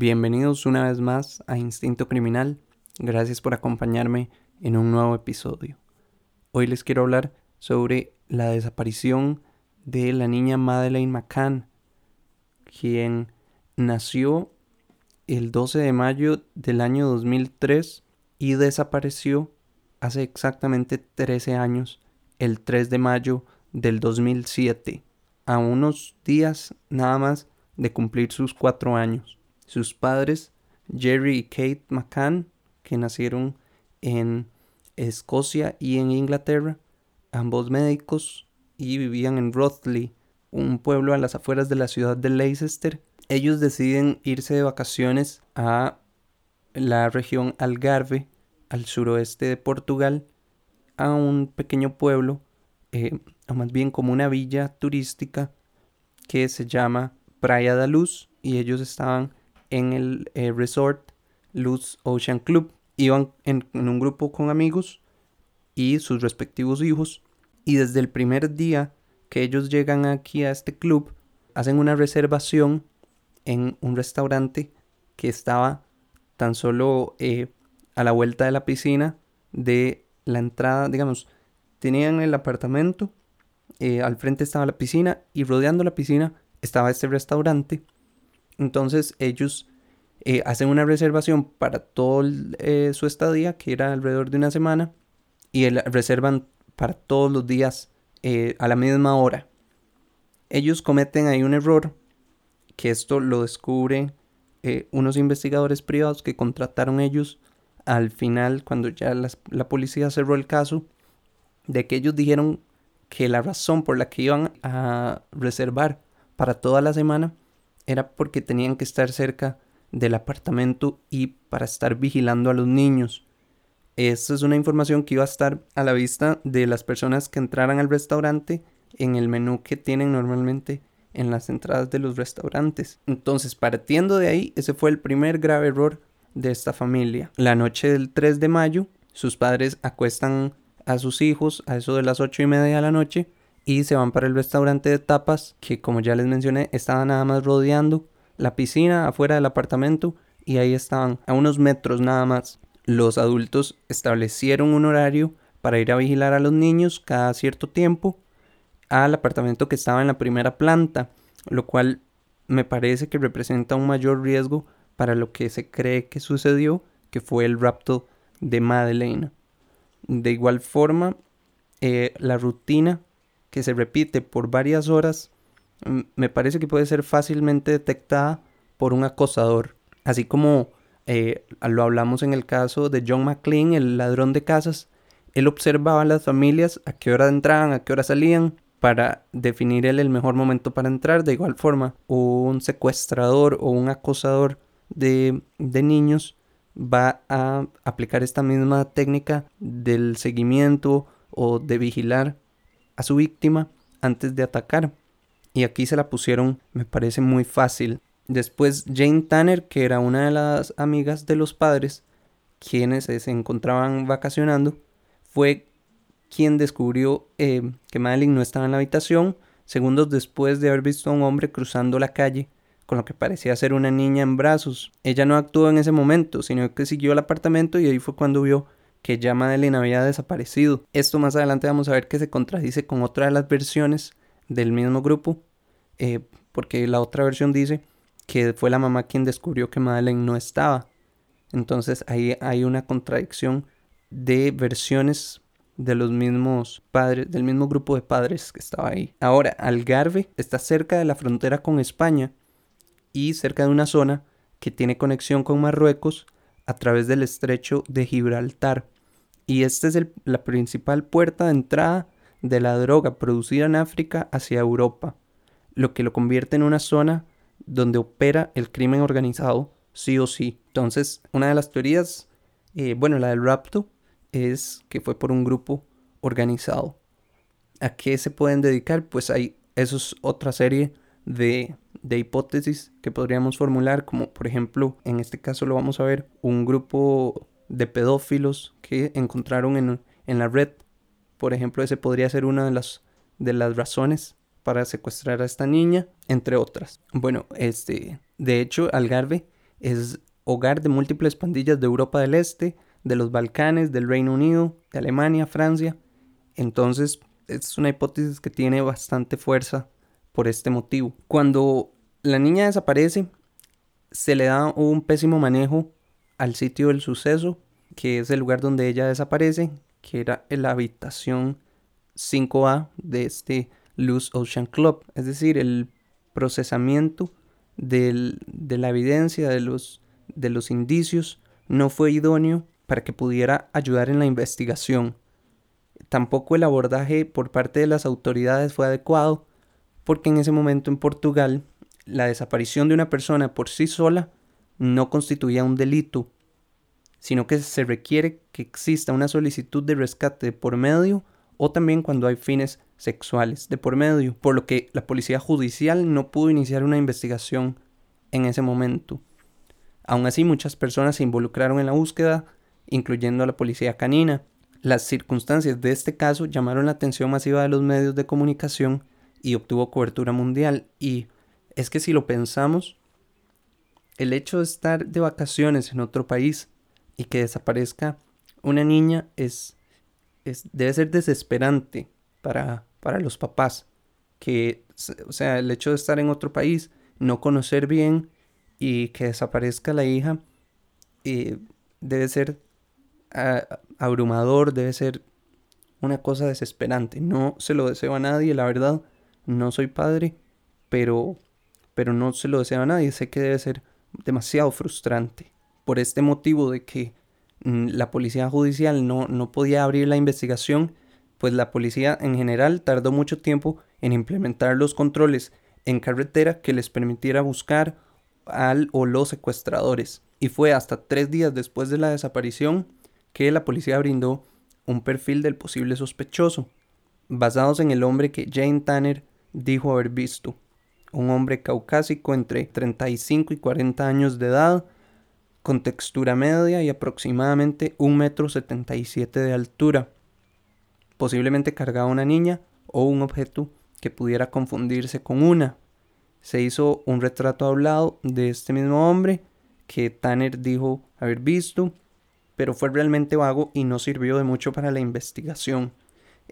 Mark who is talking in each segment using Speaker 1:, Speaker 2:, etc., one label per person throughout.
Speaker 1: Bienvenidos una vez más a Instinto Criminal. Gracias por acompañarme en un nuevo episodio. Hoy les quiero hablar sobre la desaparición de la niña Madeleine McCann, quien nació el 12 de mayo del año 2003 y desapareció hace exactamente 13 años, el 3 de mayo del 2007, a unos días nada más de cumplir sus cuatro años. Sus padres, Jerry y Kate McCann, que nacieron en Escocia y en Inglaterra, ambos médicos, y vivían en Rothley, un pueblo a las afueras de la ciudad de Leicester. Ellos deciden irse de vacaciones a la región Algarve, al suroeste de Portugal, a un pequeño pueblo, eh, o más bien como una villa turística que se llama Praia da Luz y ellos estaban en el eh, resort Luz Ocean Club. Iban en, un grupo con amigos y sus respectivos hijos y desde el primer día que ellos llegan aquí a este club hacen una reservación en un restaurante que estaba tan solo eh, a la vuelta de la piscina de la entrada, digamos, tenían el apartamento, eh, al frente estaba la piscina y rodeando la piscina estaba este restaurante. Entonces ellos eh, hacen una reservación para todo eh, su estadía, que era alrededor de una semana, y reservan para todos los días a la misma hora. Ellos cometen ahí un error, que esto lo descubre unos investigadores privados que contrataron ellos al final, cuando ya la policía cerró el caso, de que ellos dijeron que la razón por la que iban a reservar para toda la semana era porque tenían que estar cerca del apartamento y para estar vigilando a los niños. Esta es una información que iba a estar a la vista de las personas que entraran al restaurante en el menú que tienen normalmente en las entradas de los restaurantes. Entonces, partiendo de ahí, ese fue el primer grave error de esta familia. La noche del 3 de mayo, sus padres acuestan a sus hijos a eso de las 8 y media de la noche y se van para el restaurante de tapas que como ya les mencioné estaba nada más rodeando la piscina afuera del apartamento y ahí estaban a unos metros nada más. Los adultos establecieron un horario para ir a vigilar a los niños cada cierto tiempo al apartamento que estaba en la primera planta, lo cual me parece que representa un mayor riesgo para lo que se cree que sucedió, que fue el rapto de Madeleine. De igual forma, eh, la rutina que se repite por varias horas mm, me parece que puede ser fácilmente detectada por un acosador. Así como eh, lo hablamos en el caso de John McLean, el ladrón de casas. Él observaba a las familias a qué hora entraban, a qué hora salían, para definir el mejor momento para entrar. De igual forma, un secuestrador o un acosador de, niños va a aplicar esta misma técnica del seguimiento o de vigilar a su víctima antes de atacar. Y aquí se la pusieron, me parece muy fácil. Después Jane Tanner, que era una de las amigas de los padres, quienes se encontraban vacacionando, fue quien descubrió eh, que Madeline no estaba en la habitación, segundos después de haber visto a un hombre cruzando la calle con lo que parecía ser una niña en brazos. Ella no actuó en ese momento, sino que siguió al apartamento y ahí fue cuando vio que ya Madeleine había desaparecido. Esto más adelante vamos a ver que se contradice con otra de las versiones del mismo grupo, eh, porque la otra versión dice que fue la mamá quien descubrió que Madeleine no estaba. Entonces ahí hay una contradicción de versiones de los mismos padres, del mismo grupo de padres que estaba ahí. Ahora, Algarve está cerca de la frontera con España y cerca de una zona que tiene conexión con Marruecos a través del estrecho de Gibraltar. Y esta es la principal puerta de entrada de la droga producida en África hacia Europa, lo que lo convierte en una zona donde opera el crimen organizado sí o sí. Entonces, una de las teorías, eh, bueno, la del rapto, es que fue por un grupo organizado. ¿A qué se pueden dedicar? Pues hay, eso es otra serie de, hipótesis que podríamos formular, como por ejemplo, en este caso lo vamos a ver, un grupo de pedófilos que encontraron en, en la red. Por ejemplo, ese podría ser una de las, de las razones para secuestrar a esta niña, entre otras. Bueno, este, de hecho, Algarve es hogar de múltiples pandillas de Europa del Este, de los Balcanes, del Reino Unido, de Alemania, Francia. Entonces es una hipótesis que tiene bastante fuerza por este motivo. Cuando la niña desaparece, se le da un pésimo manejo al sitio del suceso, que es el lugar donde ella desaparece, que era la habitación 5A de este Loose Ocean Club, es decir, el procesamiento de la evidencia, de los indicios, no fue idóneo para que pudiera ayudar en la investigación. Tampoco el abordaje por parte de las autoridades fue adecuado, porque en ese momento en Portugal la desaparición de una persona por sí sola no constituía un delito, sino que se requiere que exista una solicitud de rescate por medio o también cuando hay fines sexuales de por medio, por lo que la policía judicial no pudo iniciar una investigación en ese momento. Aún así, muchas personas se involucraron en la búsqueda, incluyendo a la policía canina. Las circunstancias de este caso llamaron la atención masiva de los medios de comunicación y obtuvo cobertura mundial. Y es que si lo pensamos, el hecho de estar de vacaciones en otro país y que desaparezca una niña es, es debe ser desesperante para, para los papás. Que, o sea, el hecho de estar en otro país, no conocer bien y que desaparezca la hija, eh, debe ser abrumador, debe ser una cosa desesperante. No se lo deseo a nadie, la verdad. No soy padre, pero, pero no se lo deseo a nadie. Sé que debe ser demasiado frustrante. Por este motivo de que mm, la policía judicial no, no podía abrir la investigación, pues la policía en general tardó mucho tiempo en implementar los controles en carretera que les permitiera buscar al o los secuestradores. Y fue hasta tres días después de la desaparición que la policía brindó un perfil del posible sospechoso, basados en el hombre que Jane Tanner dijo haber visto, un hombre caucásico entre 35 y 40 años de edad, con textura media y aproximadamente 1,77 metro de altura. Posiblemente cargaba una niña o un objeto que pudiera confundirse con una. Se hizo un retrato hablado de este mismo hombre que Tanner dijo haber visto, pero fue realmente vago y no sirvió de mucho para la investigación.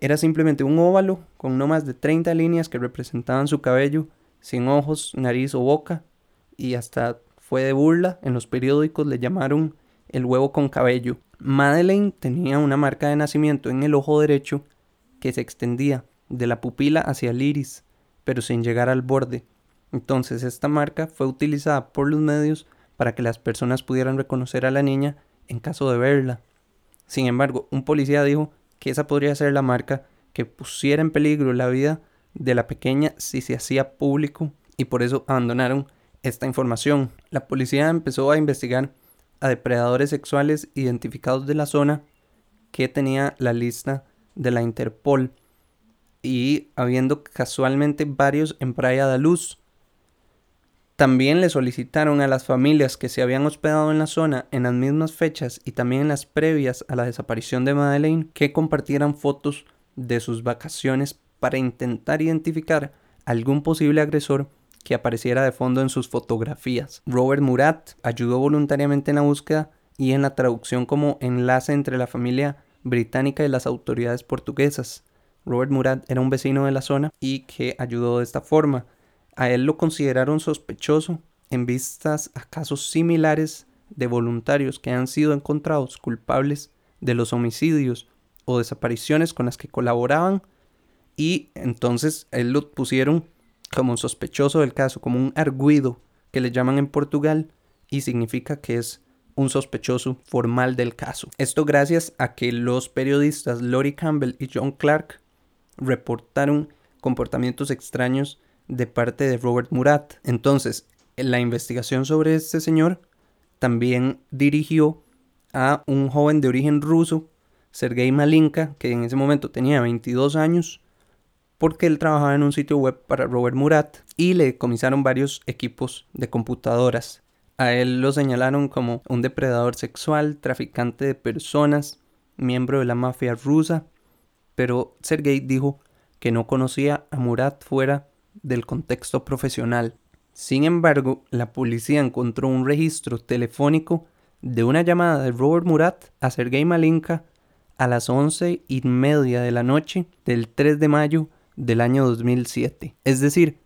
Speaker 1: Era simplemente un óvalo con no más de 30 líneas que representaban su cabello, sin ojos, nariz o boca, y hasta fue de burla. En los periódicos le llamaron el huevo con cabello. Madeleine tenía una marca de nacimiento en el ojo derecho que se extendía de la pupila hacia el iris, pero sin llegar al borde. Entonces esta marca fue utilizada por los medios para que las personas pudieran reconocer a la niña en caso de verla. Sin embargo, un policía dijo que esa podría ser la marca que pusiera en peligro la vida de la pequeña si se hacía público y por eso abandonaron esta información. La policía empezó a investigar a depredadores sexuales identificados de la zona que tenía la lista de la Interpol y habiendo casualmente varios en Praia da Luz. También le solicitaron a las familias que se habían hospedado en la zona en las mismas fechas y también en las previas a la desaparición de Madeleine que compartieran fotos de sus vacaciones para intentar identificar algún posible agresor que apareciera de fondo en sus fotografías. Robert Murat ayudó voluntariamente en la búsqueda y en la traducción como enlace entre la familia británica y las autoridades portuguesas. Robert Murat era un vecino de la zona y que ayudó de esta forma. A él lo consideraron sospechoso en vistas a casos similares de voluntarios que han sido encontrados culpables de los homicidios o desapariciones con las que colaboraban y entonces él lo pusieron como sospechoso del caso, como un arguido que le llaman en Portugal y significa que es un sospechoso formal del caso. Esto gracias a que los periodistas Lori Campbell y John Clark reportaron comportamientos extraños de parte de Robert Murat. Entonces, la investigación sobre este señor también dirigió a un joven de origen ruso, Sergei Malinka, que en ese momento tenía 22 años, porque él trabajaba en un sitio web para Robert Murat y le decomisaron varios equipos de computadoras. A él lo señalaron como un depredador sexual, traficante de personas, miembro de la mafia rusa, pero Sergei dijo que no conocía a Murat fuera del contexto profesional. Sin embargo, la policía encontró un registro telefónico de una llamada de Robert Murat a Sergei Malinka a las once y media de la noche del 3 de mayo del año 2007. Es decir,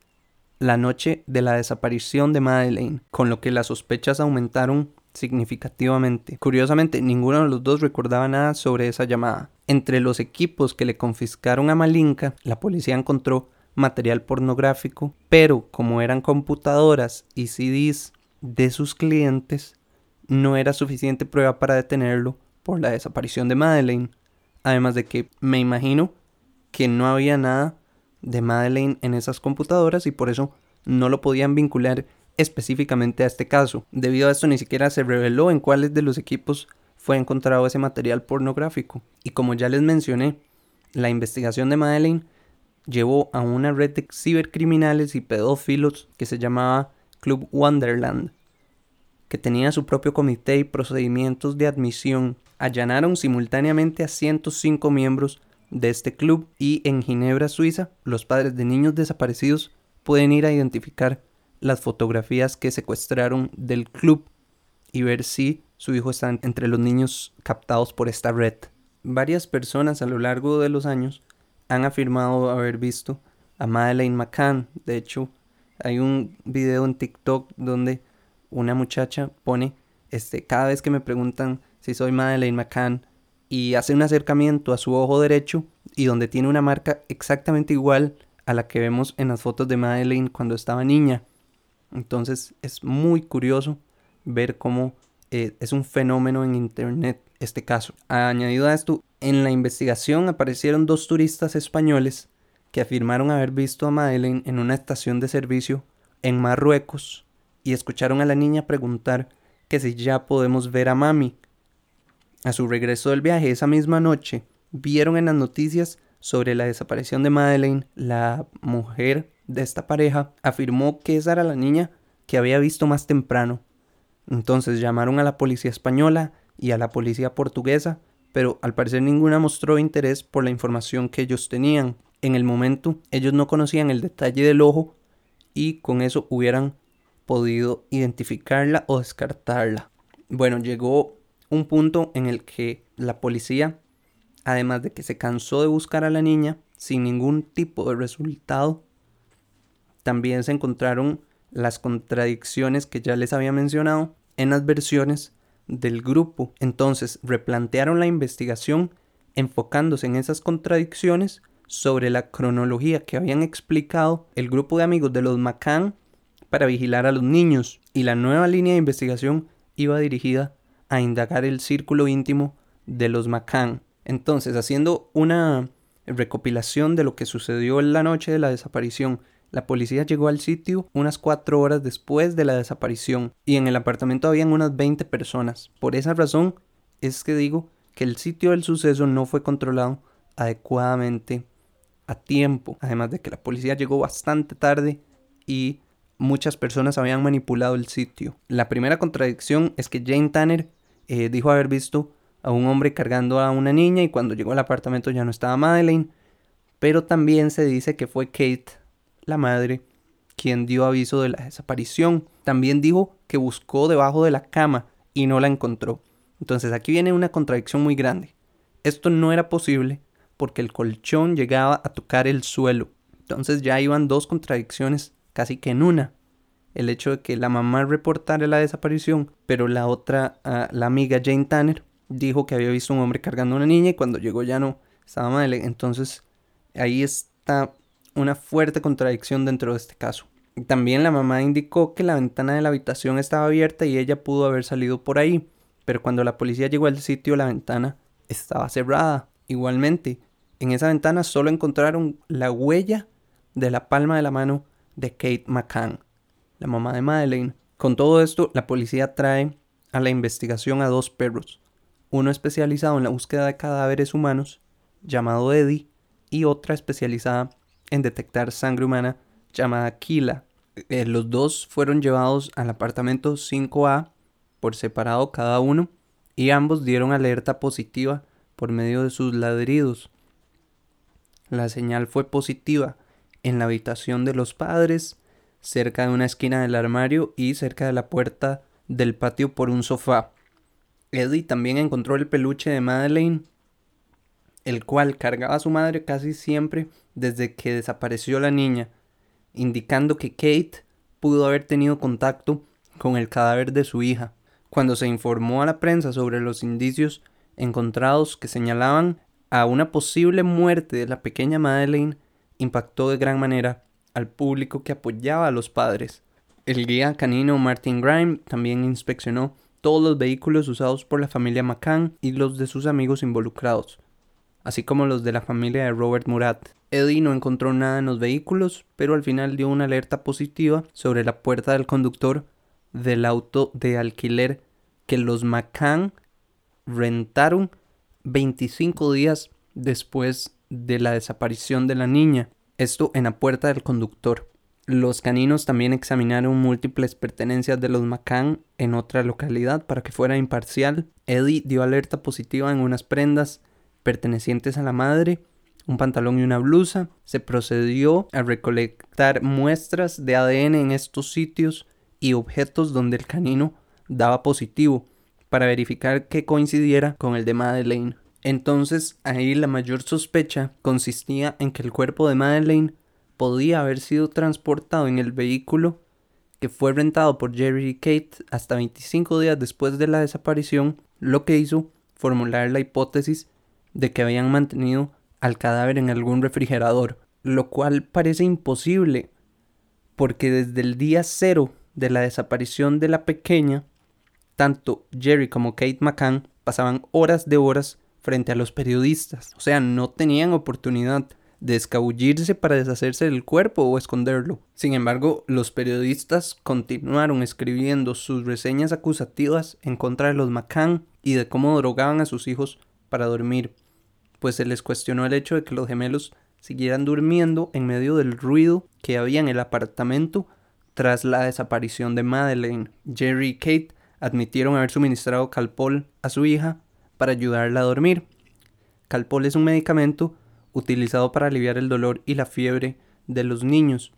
Speaker 1: la noche de la desaparición de Madeleine, con lo que las sospechas aumentaron significativamente. Curiosamente, ninguno de los dos recordaba nada sobre esa llamada. Entre los equipos que le confiscaron a Malinka, la policía encontró material pornográfico, pero como eran computadoras y CDs de sus clientes, no era suficiente prueba para detenerlo por la desaparición de Madeleine. Además de que me imagino que no había nada de Madeleine en esas computadoras y por eso no lo podían vincular específicamente a este caso. Debido a esto ni siquiera se reveló en cuáles de los equipos fue encontrado ese material pornográfico. Y como ya les mencioné, la investigación de Madeleine llevó a una red de cibercriminales y pedófilos que se llamaba Club Wonderland, que tenía su propio comité y procedimientos de admisión. Allanaron simultáneamente a 105 miembros de este club y en Ginebra, Suiza, los padres de niños desaparecidos pueden ir a identificar las fotografías que secuestraron del club y ver si su hijo está entre los niños captados por esta red. Varias personas a lo largo de los años han afirmado haber visto a Madeleine McCann. De hecho, hay un video en TikTok donde una muchacha pone, este, cada vez que me preguntan si soy Madeleine McCann, y hace un acercamiento a su ojo derecho y donde tiene una marca exactamente igual a la que vemos en las fotos de Madeleine cuando estaba niña. Entonces es muy curioso ver cómo eh, es un fenómeno en internet este caso. Añadido a esto, en la investigación aparecieron dos turistas españoles que afirmaron haber visto a Madeleine en una estación de servicio en Marruecos y escucharon a la niña preguntar que si ya podemos ver a mami. A su regreso del viaje esa misma noche, vieron en las noticias sobre la desaparición de Madeleine. La mujer de esta pareja afirmó que esa era la niña que había visto más temprano. Entonces llamaron a la policía española y a la policía portuguesa, pero al parecer ninguna mostró interés por la información que ellos tenían. En el momento ellos no conocían el detalle del ojo y con eso hubieran podido identificarla o descartarla. Bueno, llegó un punto en el que la policía, además de que se cansó de buscar a la niña sin ningún tipo de resultado, también se encontraron las contradicciones que ya les había mencionado en las versiones del grupo. Entonces replantearon la investigación enfocándose en esas contradicciones sobre la cronología que habían explicado el grupo de amigos de los McCann para vigilar a los niños y la nueva línea de investigación iba dirigida a indagar el círculo íntimo de los McCann. Entonces, haciendo una recopilación de lo que sucedió en la noche de la desaparición, la policía llegó al sitio unas cuatro horas después de la desaparición y en el apartamento habían unas 20 personas. Por esa razón es que digo que el sitio del suceso no fue controlado adecuadamente a tiempo, además de que la policía llegó bastante tarde y muchas personas habían manipulado el sitio. La primera contradicción es que Jane Tanner eh, dijo haber visto a un hombre cargando a una niña y cuando llegó al apartamento ya no estaba Madeleine. Pero también se dice que fue Kate, la madre, quien dio aviso de la desaparición. También dijo que buscó debajo de la cama y no la encontró. Entonces aquí viene una contradicción muy grande. Esto no era posible porque el colchón llegaba a tocar el suelo. Entonces ya iban dos contradicciones casi que en una el hecho de que la mamá reportara la desaparición, pero la otra, ah, la amiga Jane Tanner, dijo que había visto un hombre cargando a una niña y cuando llegó ya no estaba mal. Entonces ahí está una fuerte contradicción dentro de este caso. También la mamá indicó que la ventana de la habitación estaba abierta y ella pudo haber salido por ahí, pero cuando la policía llegó al sitio la ventana estaba cerrada. Igualmente, en esa ventana solo encontraron la huella de la palma de la mano de Kate McCann la mamá de Madeleine. Con todo esto, la policía trae a la investigación a dos perros, uno especializado en la búsqueda de cadáveres humanos, llamado Eddie, y otra especializada en detectar sangre humana, llamada Kila. Eh, los dos fueron llevados al apartamento 5A por separado cada uno y ambos dieron alerta positiva por medio de sus ladridos. La señal fue positiva en la habitación de los padres cerca de una esquina del armario y cerca de la puerta del patio por un sofá. Eddie también encontró el peluche de Madeleine, el cual cargaba a su madre casi siempre desde que desapareció la niña, indicando que Kate pudo haber tenido contacto con el cadáver de su hija. Cuando se informó a la prensa sobre los indicios encontrados que señalaban a una posible muerte de la pequeña Madeleine, impactó de gran manera al público que apoyaba a los padres. El guía canino Martin Grime también inspeccionó todos los vehículos usados por la familia McCann y los de sus amigos involucrados, así como los de la familia de Robert Murat. Eddie no encontró nada en los vehículos, pero al final dio una alerta positiva sobre la puerta del conductor del auto de alquiler que los McCann rentaron 25 días después de la desaparición de la niña, esto en la puerta del conductor. Los caninos también examinaron múltiples pertenencias de los McCann en otra localidad para que fuera imparcial. Eddie dio alerta positiva en unas prendas pertenecientes a la madre, un pantalón y una blusa. Se procedió a recolectar muestras de ADN en estos sitios y objetos donde el canino daba positivo para verificar que coincidiera con el de Madeleine. Entonces ahí la mayor sospecha consistía en que el cuerpo de Madeleine podía haber sido transportado en el vehículo que fue rentado por Jerry y Kate hasta 25 días después de la desaparición, lo que hizo formular la hipótesis de que habían mantenido al cadáver en algún refrigerador, lo cual parece imposible, porque desde el día cero de la desaparición de la pequeña, tanto Jerry como Kate McCann pasaban horas de horas frente a los periodistas, o sea, no tenían oportunidad de escabullirse para deshacerse del cuerpo o esconderlo. Sin embargo, los periodistas continuaron escribiendo sus reseñas acusativas en contra de los McCann y de cómo drogaban a sus hijos para dormir, pues se les cuestionó el hecho de que los gemelos siguieran durmiendo en medio del ruido que había en el apartamento tras la desaparición de Madeleine. Jerry y Kate admitieron haber suministrado Calpol a su hija para ayudarla a dormir. Calpol es un medicamento utilizado para aliviar el dolor y la fiebre de los niños,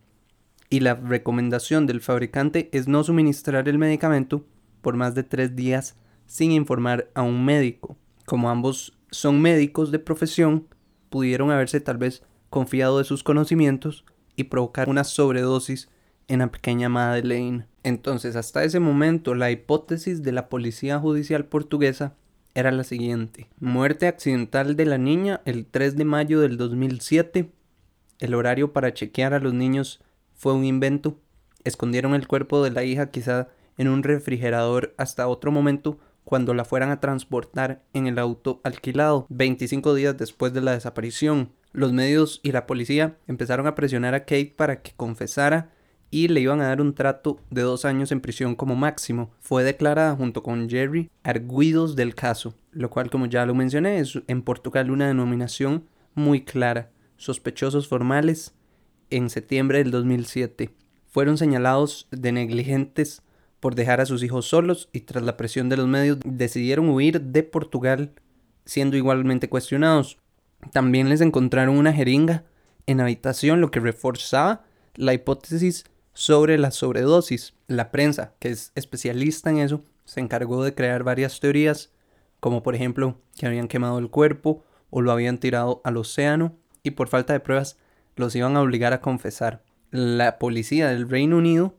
Speaker 1: y la recomendación del fabricante es no suministrar el medicamento por más de tres días sin informar a un médico. Como ambos son médicos de profesión, pudieron haberse tal vez confiado de sus conocimientos y provocar una sobredosis en la pequeña Madeleine. Entonces, hasta ese momento, la hipótesis de la policía judicial portuguesa era la siguiente. Muerte accidental de la niña el 3 de mayo del 2007. El horario para chequear a los niños fue un invento. Escondieron el cuerpo de la hija quizá en un refrigerador hasta otro momento cuando la fueran a transportar en el auto alquilado, 25 días después de la desaparición. Los medios y la policía empezaron a presionar a Kate para que confesara y le iban a dar un trato de dos años en prisión como máximo. Fue declarada junto con Jerry arguidos del caso, lo cual como ya lo mencioné es en Portugal una denominación muy clara. Sospechosos formales en septiembre del 2007. Fueron señalados de negligentes por dejar a sus hijos solos y tras la presión de los medios decidieron huir de Portugal siendo igualmente cuestionados. También les encontraron una jeringa en habitación, lo que reforzaba la hipótesis sobre la sobredosis. La prensa, que es especialista en eso, se encargó de crear varias teorías, como por ejemplo que habían quemado el cuerpo o lo habían tirado al océano y por falta de pruebas los iban a obligar a confesar. La policía del Reino Unido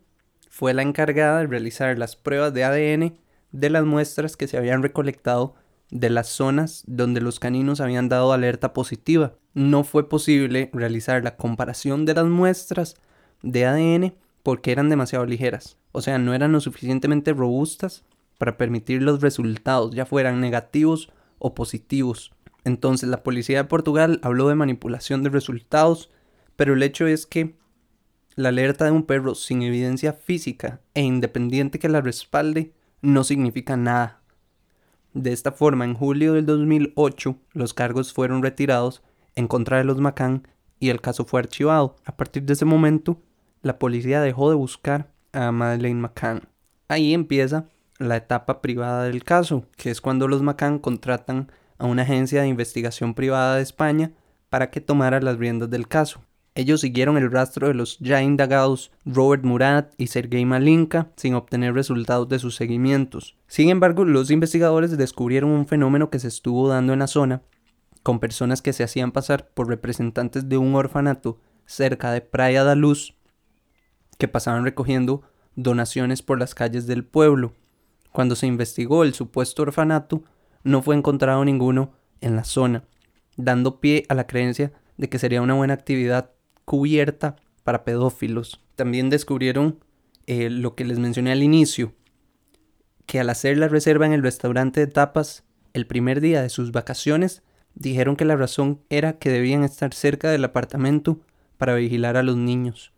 Speaker 1: fue la encargada de realizar las pruebas de ADN de las muestras que se habían recolectado de las zonas donde los caninos habían dado alerta positiva. No fue posible realizar la comparación de las muestras de ADN porque eran demasiado ligeras, o sea, no eran lo suficientemente robustas para permitir los resultados, ya fueran negativos o positivos. Entonces la policía de Portugal habló de manipulación de resultados, pero el hecho es que la alerta de un perro sin evidencia física e independiente que la respalde no significa nada. De esta forma, en julio del 2008, los cargos fueron retirados en contra de los Macan y el caso fue archivado. A partir de ese momento, la policía dejó de buscar a Madeleine McCann. Ahí empieza la etapa privada del caso, que es cuando los McCann contratan a una agencia de investigación privada de España para que tomara las riendas del caso. Ellos siguieron el rastro de los ya indagados Robert Murat y Sergei Malinka sin obtener resultados de sus seguimientos. Sin embargo, los investigadores descubrieron un fenómeno que se estuvo dando en la zona con personas que se hacían pasar por representantes de un orfanato cerca de Praia da Luz que pasaban recogiendo donaciones por las calles del pueblo. Cuando se investigó el supuesto orfanato, no fue encontrado ninguno en la zona, dando pie a la creencia de que sería una buena actividad cubierta para pedófilos. También descubrieron eh, lo que les mencioné al inicio, que al hacer la reserva en el restaurante de tapas el primer día de sus vacaciones, dijeron que la razón era que debían estar cerca del apartamento para vigilar a los niños.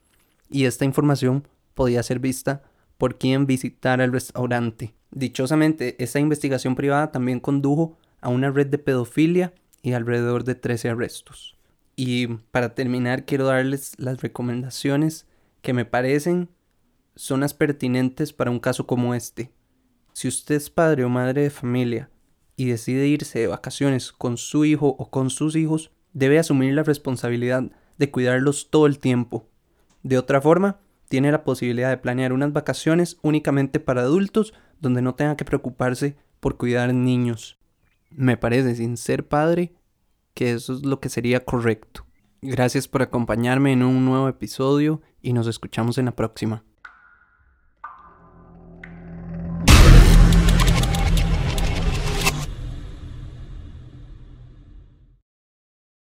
Speaker 1: Y esta información podía ser vista por quien visitara el restaurante. Dichosamente, esta investigación privada también condujo a una red de pedofilia y alrededor de 13 arrestos. Y para terminar, quiero darles las recomendaciones que me parecen son las pertinentes para un caso como este. Si usted es padre o madre de familia y decide irse de vacaciones con su hijo o con sus hijos, debe asumir la responsabilidad de cuidarlos todo el tiempo. De otra forma, tiene la posibilidad de planear unas vacaciones únicamente para adultos donde no tenga que preocuparse por cuidar niños. Me parece, sin ser padre, que eso es lo que sería correcto. Gracias por acompañarme en un nuevo episodio y nos escuchamos en la próxima.